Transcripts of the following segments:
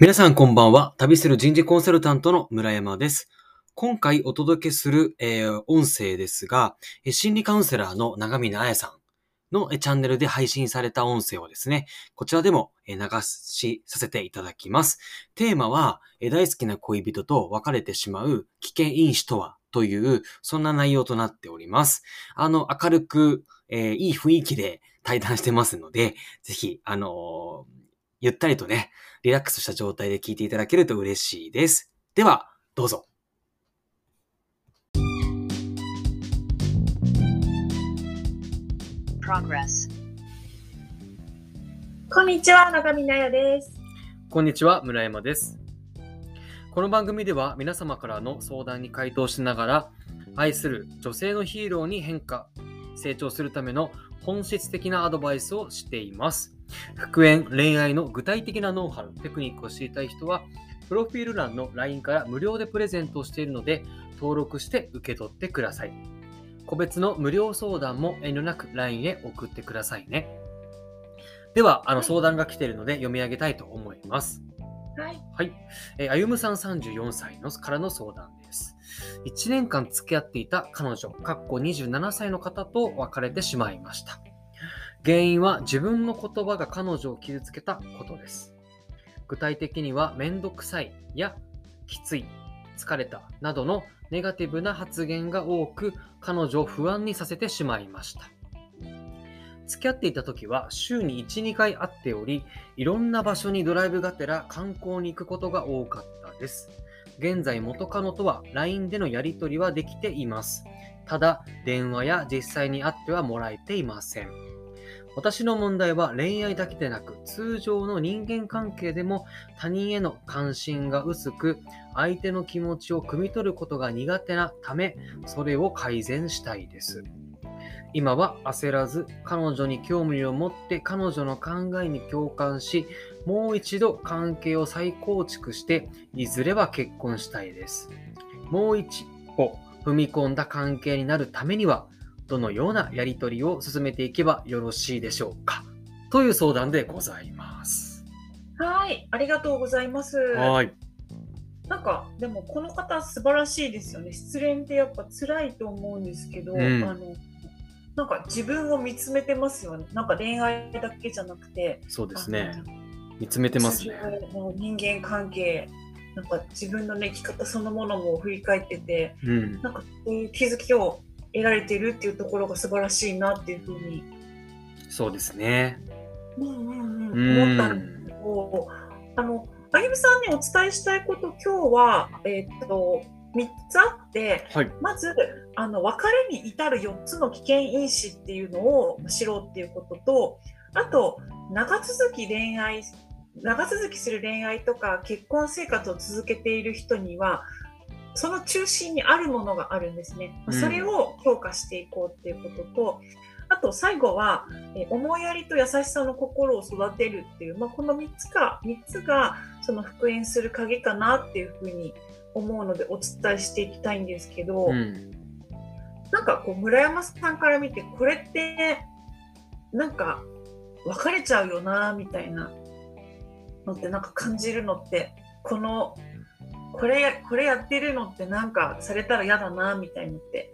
皆さんこんばんは。旅する人事コンサルタントの村山です。今回お届けする、えー音声ですが、心理カウンセラーの長峰彩さんのえチャンネルで配信された音声をですね、こちらでもえ流しさせていただきます。テーマは、え大好きな恋人と別れてしまう危険因子とはという、そんな内容となっております。あの、明るく、えーいい雰囲気で対談してますので、ぜひ、あのーゆったりとね、リラックスした状態で聞いていただけると嬉しいです。では、どうぞ。Progress. こんにちは、中見なやです。こんにちは、村山です。この番組では皆様からの相談に回答しながら、愛する女性のヒーローに変化、成長するための本質的なアドバイスをしています。復縁、恋愛の具体的なノウハウ、テクニックを知りたい人は、プロフィール欄の LINE から無料でプレゼントをしているので、登録して受け取ってください。個別の無料相談も遠慮なく LINE へ送ってくださいね。では、あのはい相談が来ているので読み上げたいと思います。はい。はい。えーあゆむさん34歳のからの相談です。1年間付き合っていた彼女、かっこ27歳の方と別れてしまいました。原因は自分の言葉が彼女を傷つけたことです。具体的には、めんどくさいやきつい、疲れたなどのネガティブな発言が多く、彼女を不安にさせてしまいました。付き合っていた時は週に1、2回会っており、いろんな場所にドライブがてら観光に行くことが多かったです。現在元カノとは LINE でのやり取りはできています。ただ、電話や実際に会ってはもらえていません。私の問題は恋愛だけでなく、通常の人間関係でも他人への関心が薄く、相手の気持ちを汲み取ることが苦手なため、それを改善したいです。今は焦らず彼女に興味を持って彼女の考えに共感しもう一度関係を再構築していずれは結婚したいですもう一歩踏み込んだ関係になるためにはどのようなやり取りを進めていけばよろしいでしょうか？という相談でございますはい。ありがとうございます。はいなんか、でもこの方素晴らしいですよね。失恋ってやっぱ辛いと思うんですけど、うんあの、なんか自分を見つめてますよね。なんか恋愛だけじゃなくて、そうですね見つめてますね人間関係、なんか自分のね、生き方そのものも振り返ってて、うんなんかそういう気づきを得られてるっていうところが素晴らしいなっていうふうに、そうですね。うんうんううん、思ったんですんけど、あの、あゆみさんにお伝えしたいこと、今日は、えーっと、3つあって、はい。まず、あの、別れに至る4つの危険因子っていうのを知ろうっていうことと、あと、長続き恋愛、長続きする恋愛とか結婚生活を続けている人には、その中心にあるものがあるんですね。うんそれを強化していこうっていうことと、あと最後は、えー思いやりと優しさの心を育てるっていう、まあ、この3つか、3つがその復縁する鍵かなっていうふうに思うのでお伝えしていきたいんですけど、うんなんかこう村山さんから見てこれってなんか別れちゃうよなみたいなのってなんか感じるのってこのこれこれやってるのってなんかされたら嫌だなみたいのって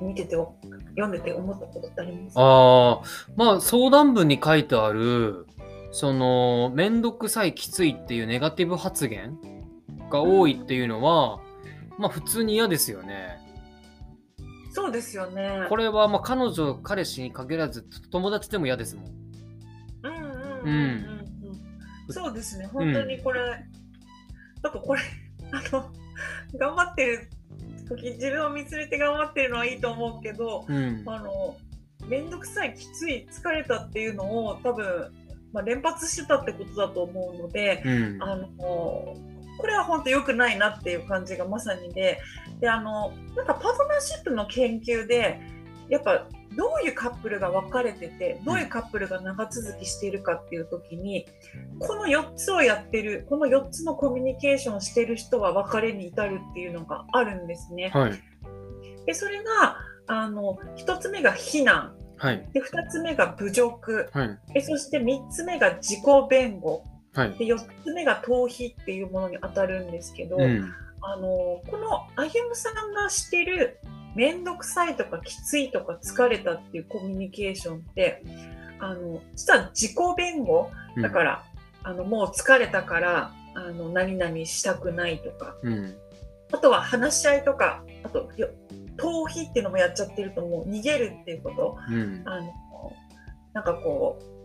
見てて読んでて思ったことってあります？ああ、まあ相談文に書いてある、その、めんどくさい、きついっていうネガティブ発言が多いっていうのは、まあ普通に嫌ですよね。そうですよね。これはまあ彼女、彼氏に限らず友達でも嫌ですもん。うんうんうんうんうん。そうですね。本当にこれ、なんかこれ あの頑張ってる時自分を見つめて頑張ってるのはいいと思うけど、うん。あの面倒くさいきつい疲れたっていうのを多分まあ連発してたってことだと思うので、うん。あのこれは本当良くないなっていう感じがまさにで、であのなんかパートナーシップの研究でやっぱどういうカップルが分かれててどういうカップルが長続きしているかっていう時にこの4つをやってるこの4つのコミュニケーションをしている人は別れに至るっていうのがあるんですね。はい。でそれがあの1つ目が非難はい。で2つ目が侮辱はい。でそして3つ目が自己弁護はい。で4つ目が逃避っていうものに当たるんですけど、うん。あのこの歩夢さんがしてる面倒くさいとかきついとか疲れたっていうコミュニケーションってあの実は自己弁護だから、あのもう疲れたからあの何々したくないとかうん。あとは話し合いとかあとよ逃避っていうのもやっちゃってるともう逃げるっていうことうん。あのなんかこう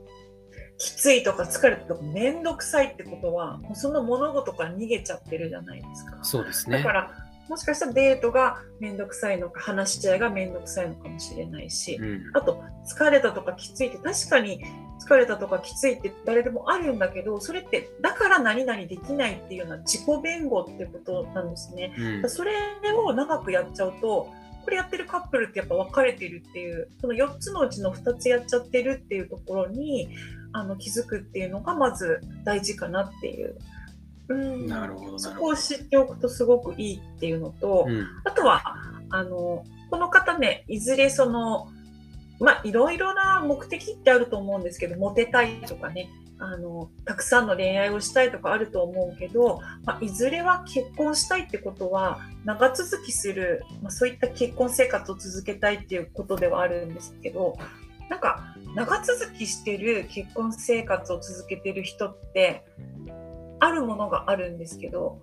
きついとか疲れたとか面倒くさいってことはもうその物事から逃げちゃってるじゃないですか。そうですねだか。らもしかしたらデートが面倒くさいのか話し合いが面倒くさいのかもしれないし、うん。あと疲れたとかきついって確かに疲れたとかきついって誰でもあるんだけどそれってだから何々できないっていうような自己弁護ってことなんですね。うん。それを長くやっちゃうとこれやってるカップルってやっぱ分かれてるっていうその4つのうちの2つやっちゃってるっていうところにあの気づくっていうのがまず大事かなっていう。うんなるほど、なそ。こを知っておくとすごくいいっていうのと、うん。あとはあのこの方ねいずれそのまあいろいろな目的ってあると思うんですけどモテたいとかねあのたくさんの恋愛をしたいとかあると思うけど、まあ、いずれは結婚したいってことは長続きする、まあ、そういった結婚生活を続けたいっていうことではあるんですけどなんか長続きしてる結婚生活を続けてる人ってあるものがあるんですけど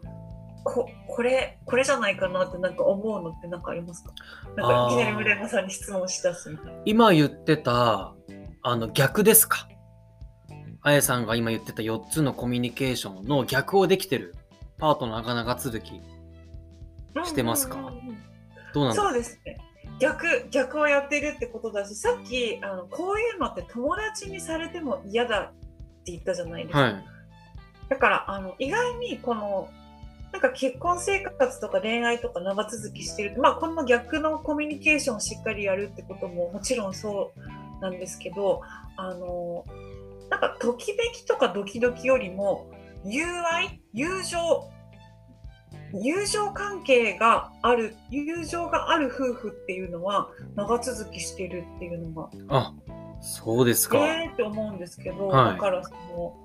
ここれこれじゃないかなってなんか思うのってなんかありますか？なんかいきなり村山さんに質問しだすみたいな。今言ってた、あの、逆ですか？あやさんが今言ってた4つのコミュニケーションの逆をできてるパートナーが長続き。してますか？そうですね逆逆をやってるってことだしさっきあのこういうのって友達にされても嫌だって言ったじゃないですか、はい。だからあの意外にこのなんか結婚生活とか恋愛とか長続きしてるとまあこの逆のコミュニケーションをしっかりやるってことももちろんそうなんですけどあのなんかときめきとかドキドキよりも友愛友情友情関係がある友情がある夫婦っていうのは長続きしてるっていうのがあ、そうですか。えーって思うんですけど、はいだからその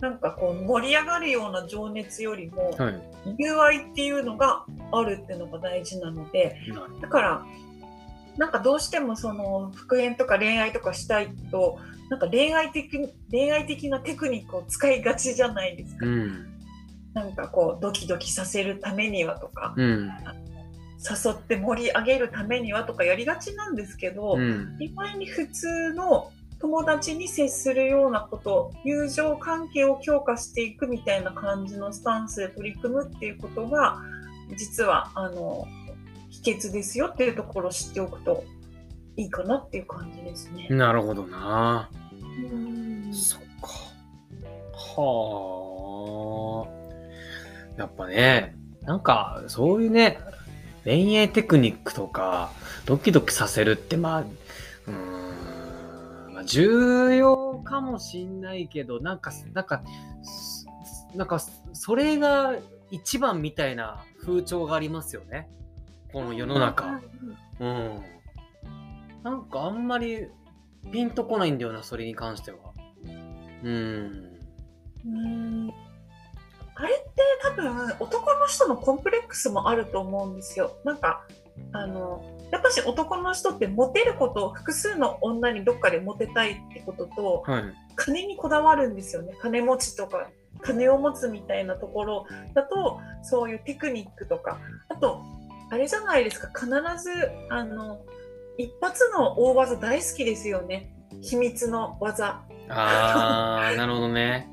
なんかこう盛り上がるような情熱よりもはい。友愛っていうのがあるっていうのが大事なのでだからなんかどうしてもその復縁とか恋愛とかしたいとなんか恋愛的恋愛的なテクニックを使いがちじゃないですか。うん。なんかこうドキドキさせるためにはとかうん。誘って盛り上げるためにはとかやりがちなんですけど、うん。意外に普通の友達に接するようなこと友情関係を強化していくみたいな感じのスタンスで取り組むっていうことが実はあの秘訣ですよっていうところを知っておくといいかなっていう感じですね。なるほどな。うんそっか。はあ。やっぱね、なんか、そういうね、恋愛テクニックとか、ドキドキさせるって、まあ、うーん、まあ、重要かもしんないけど、なんか、なんか、すなんか、それが一番みたいな風潮がありますよね。この世の中。うん。なんかあんまりピンとこないんだよな、それに関しては。うん。うんあれって多分男の人のコンプレックスもあると思うんですよ。なんかあのやっぱし男の人ってモテること複数の女にどっかでモテたいってこととはい。金にこだわるんですよね。金持ちとか金を持つみたいなところだとそういうテクニックとか。あとあれじゃないですか。必ずあの一発の大技大好きですよね。秘密の技。あー、なるほどね。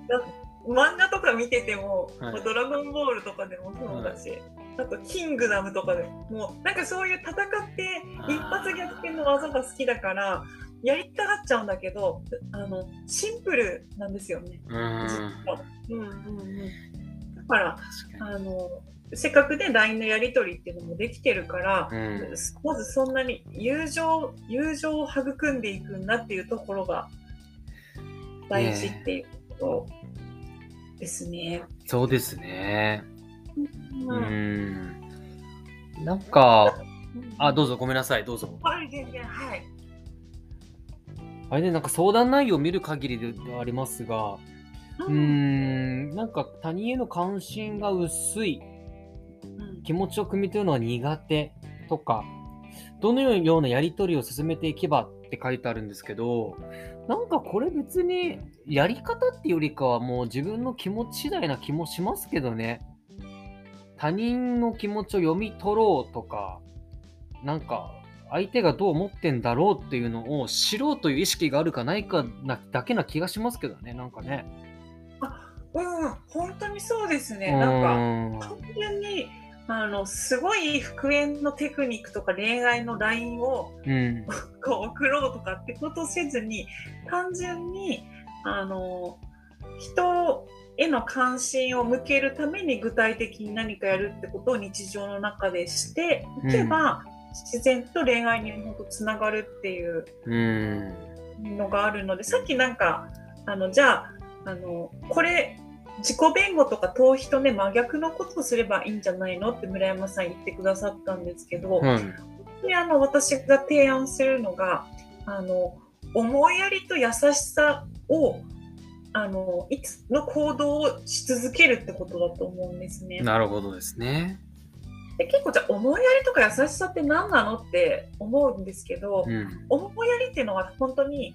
漫画とか見てても、はい。ドラゴンボールとかでもそうだし、あとキングダムとかでももうなんかそういう戦って一発逆転の技が好きだからやりたがっちゃうんだけどあのシンプルなんですよね。うーん。実はうんうんうん、だからあのせっかくね LINE のやり取りっていうのもできてるから、に。うん。まずそんなに友情友情を育んでいくんだっていうところが大事っていうことですね。そうですね。ううんん。なんか、あ、どうぞごめんなさい、どうぞ。はい、全然、はい。あれね、なんか相談内容を見る限りではありますが、うーん、なんか他人への関心が薄い、うん気持ちを汲み取るのが苦手とか、どのようなやり取りを進めていけばって書いてあるんですけど、なんかこれ別にやり方っていうよりかはもう自分の気持ち次第な気もしますけどね。他人の気持ちを読み取ろうとか、なんか相手がどう思ってんだろうっていうのを知ろうという意識があるかないかなだけな気がしますけどね、なんかね。うん、本当にそうですうね。なんか、単純に、あの、すごい復縁のテクニックとか恋愛の LINE をうん。こう送ろうとかってことをせずに、単純に、あの、人への関心を向けるために具体的に何かやるってことを日常の中でしていけば、自然と恋愛に本当つながるっていううん。のがあるのでさっきなんかあのじゃああのこれ自己弁護とか逃避とね真逆のことをすればいいんじゃないの？って村山さん言ってくださったんですけど、はい。であの私が提案するのがあの思いやりと優しさをあのいつの行動をし続けるってことだと思うんですね。なるほどですね。で結構じゃあ思いやりとか優しさって何なのって思うんですけど、うん。思いやりっていうのは本当に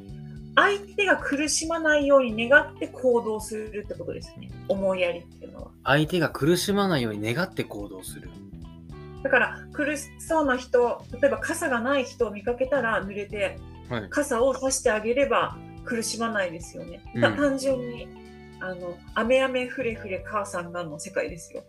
相手が苦しまないように願って行動するってことですね。思いやりっていうのは。相手が苦しまないように願って行動する。だから苦しそうな人、例えば傘がない人を見かけたら濡れてはい。傘を差してあげれば苦しまないですよね。たうん単純にあの雨雨ふれふれ母さんがの世界ですよ。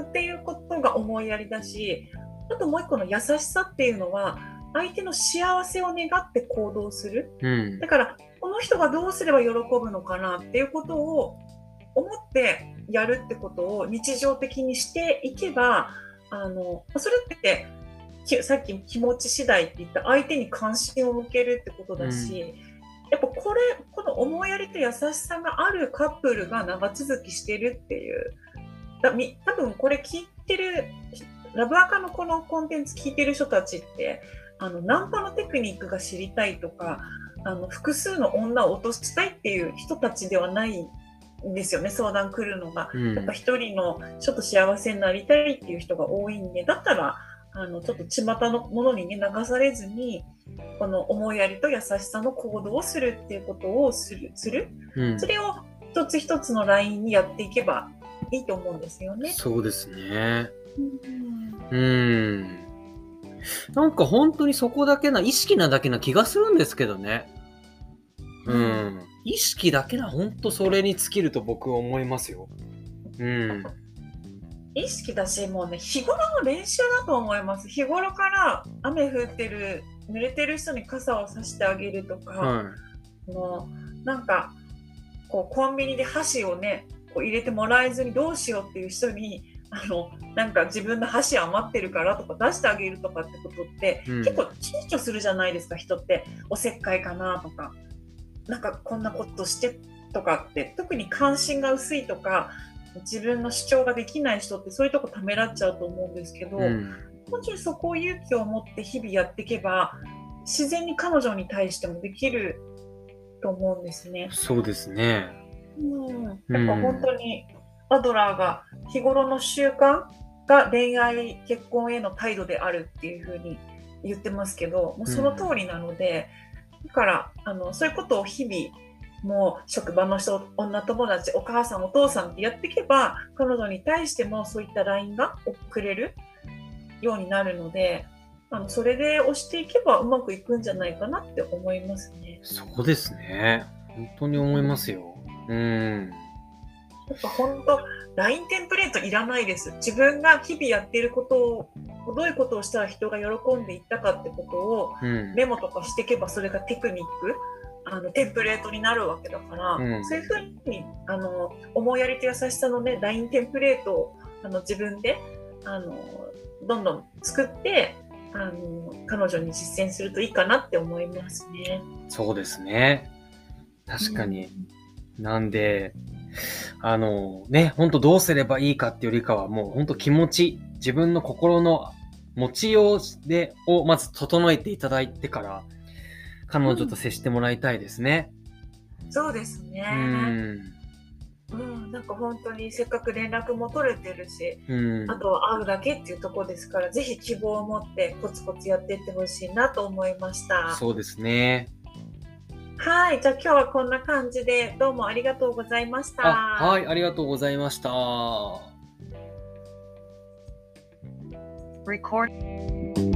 っていうことが思いやりだし、あともう一個の優しさっていうのは相手の幸せを願って行動する。うんだ。からこの人がどうすれば喜ぶのかなっていうことを思ってやるってことを日常的にしていけばあのそれってきさっき気持ち次第って言った相手に関心を向けるってことだし、やっぱこれこの思いやりと優しさがあるカップルが長続きしてるっていうだみ多分これ聞いてるラブアカのこのコンテンツ聞いてる人たちってあのナンパのテクニックが知りたいとかあの複数の女を落としたいっていう人たちではないんですよね相談来るのが。うんやっぱ一人のちょっと幸せになりたいっていう人が多いんでだったらあのちょっと巷のものにね流されずにこの思いやりと優しさの行動をするっていうことをするするうんそれを一つ一つのラインにやっていけばいいと思うんですよね。そうですね。うんうん。なんか本当にそこだけな、意識なだけな気がするんですけどね。うん。意識だけな、本当それに尽きると僕は思いますよ。うん。意識だしもうね日頃の練習だと思います。日頃から雨降ってる濡れてる人に傘をさしてあげるとか、はもうなんかこうコンビニで箸をねこう入れてもらえずにどうしようっていう人にあのなんか自分の箸余ってるからとか出してあげるとかってことって、うん。結構躊躇するじゃないですか人って。おせっかいかなとか。なんかこんなことしてとかって特に関心が薄いとか自分の主張ができない人ってそういうとこためらっちゃうと思うんですけど、い。うん。もちろんそこを勇気を持って日々やっていけば自然に彼女に対してもできると思うんですね。そうですね。うん、やっぱ本当にアドラーが日頃の習慣が恋愛結婚への態度であるっていうふうに言ってますけどもうその通りなので、だからあのそういうことを日々もう職場の人女友達お母さんお父さんってやっていけば彼女に対してもそういった LINE が送れるようになるのであのそれで押していけばうまくいくんじゃないかなって思いますね。そうですね。本当に思いますよ。うん。やっぱ本当 LINE テンプレートいらないです。自分が日々やっていることをどういうことをしたら人が喜んでいったかってことをうん。メモとかしていけばそれがテクニックあのテンプレートになるわけだから、うんそういうふうにあの思いやりと優しさのね LINE テンプレートをあの自分であのどんどん作ってあの彼女に実践するといいかなって思いますね。そうですね。確かに。なんで、あのね、本当どうすればいいかっていうよりかは、もう本当気持ち、自分の心の持ちようで、をまず整えていただいてから、彼女と接してもらいたいですね。そうですね。うん。うん、なんか本当にせっかく連絡も取れてるし、うんあとは会うだけっていうところですから、ぜひ希望を持ってコツコツやっていってほしいなと思いました。そうですね。はい、じゃあ今日はこんな感じでどうもありがとうございました。あはい、ありがとうございました。Record.